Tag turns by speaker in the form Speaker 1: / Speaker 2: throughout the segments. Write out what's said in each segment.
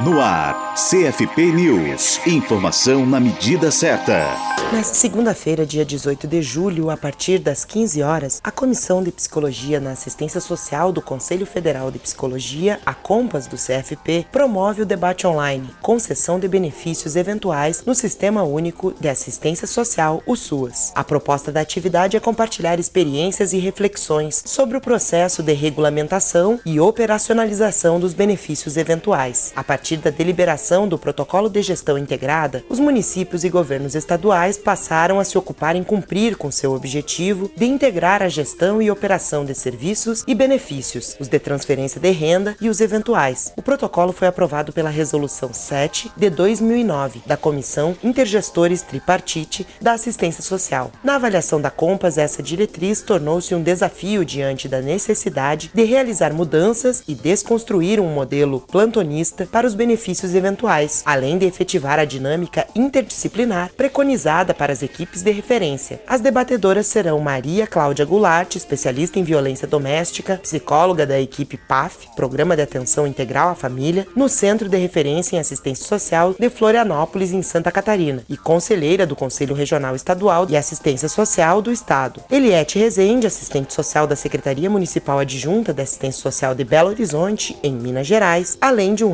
Speaker 1: No ar, CFP News. Informação na medida certa.
Speaker 2: Nesta segunda-feira, dia 18 de julho, a partir das 15 horas, a Comissão de Psicologia na Assistência Social do Conselho Federal de Psicologia, a COMPAS do CFP, promove o debate online, concessão de benefícios eventuais no Sistema Único de Assistência Social, o SUAS. A proposta da atividade é compartilhar experiências e reflexões sobre o processo de regulamentação e operacionalização dos benefícios eventuais. A partir da deliberação do Protocolo de Gestão Integrada, os municípios e governos estaduais passaram a se ocupar em cumprir com seu objetivo de integrar a gestão e operação de serviços e benefícios, os de transferência de renda e os eventuais. O protocolo foi aprovado pela Resolução 7 de 2009 da Comissão Intergestores Tripartite da Assistência Social. Na avaliação da Compas, essa diretriz tornou-se um desafio diante da necessidade de realizar mudanças e desconstruir um modelo plantonista para os benefícios eventuais, além de efetivar a dinâmica interdisciplinar preconizada para as equipes de referência. As debatedoras serão Maria Cláudia Goulart, especialista em violência doméstica, psicóloga da equipe PAF, Programa de Atenção Integral à Família, no Centro de Referência em Assistência Social de Florianópolis, em Santa Catarina, e conselheira do Conselho Regional Estadual de Assistência Social do Estado. Eliette Rezende, assistente social da Secretaria Municipal Adjunta de Assistência Social de Belo Horizonte, em Minas Gerais, além de um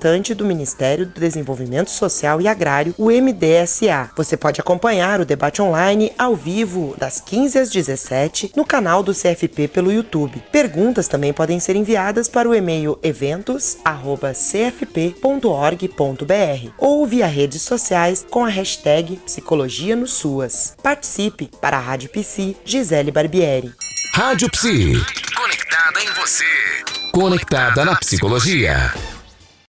Speaker 2: representante do Ministério do Desenvolvimento Social e Agrário, o MDSA. Você pode acompanhar o debate online ao vivo das 15 às 17 no canal do CFP pelo YouTube. Perguntas também podem ser enviadas para o e-mail eventos@cfp.org.br ou via redes sociais com a hashtag Psicologia no SUAS. Participe para a Rádio Psi, Gisele Barbieri.
Speaker 3: Rádio Psi. Conectada em você. Conectada na psicologia.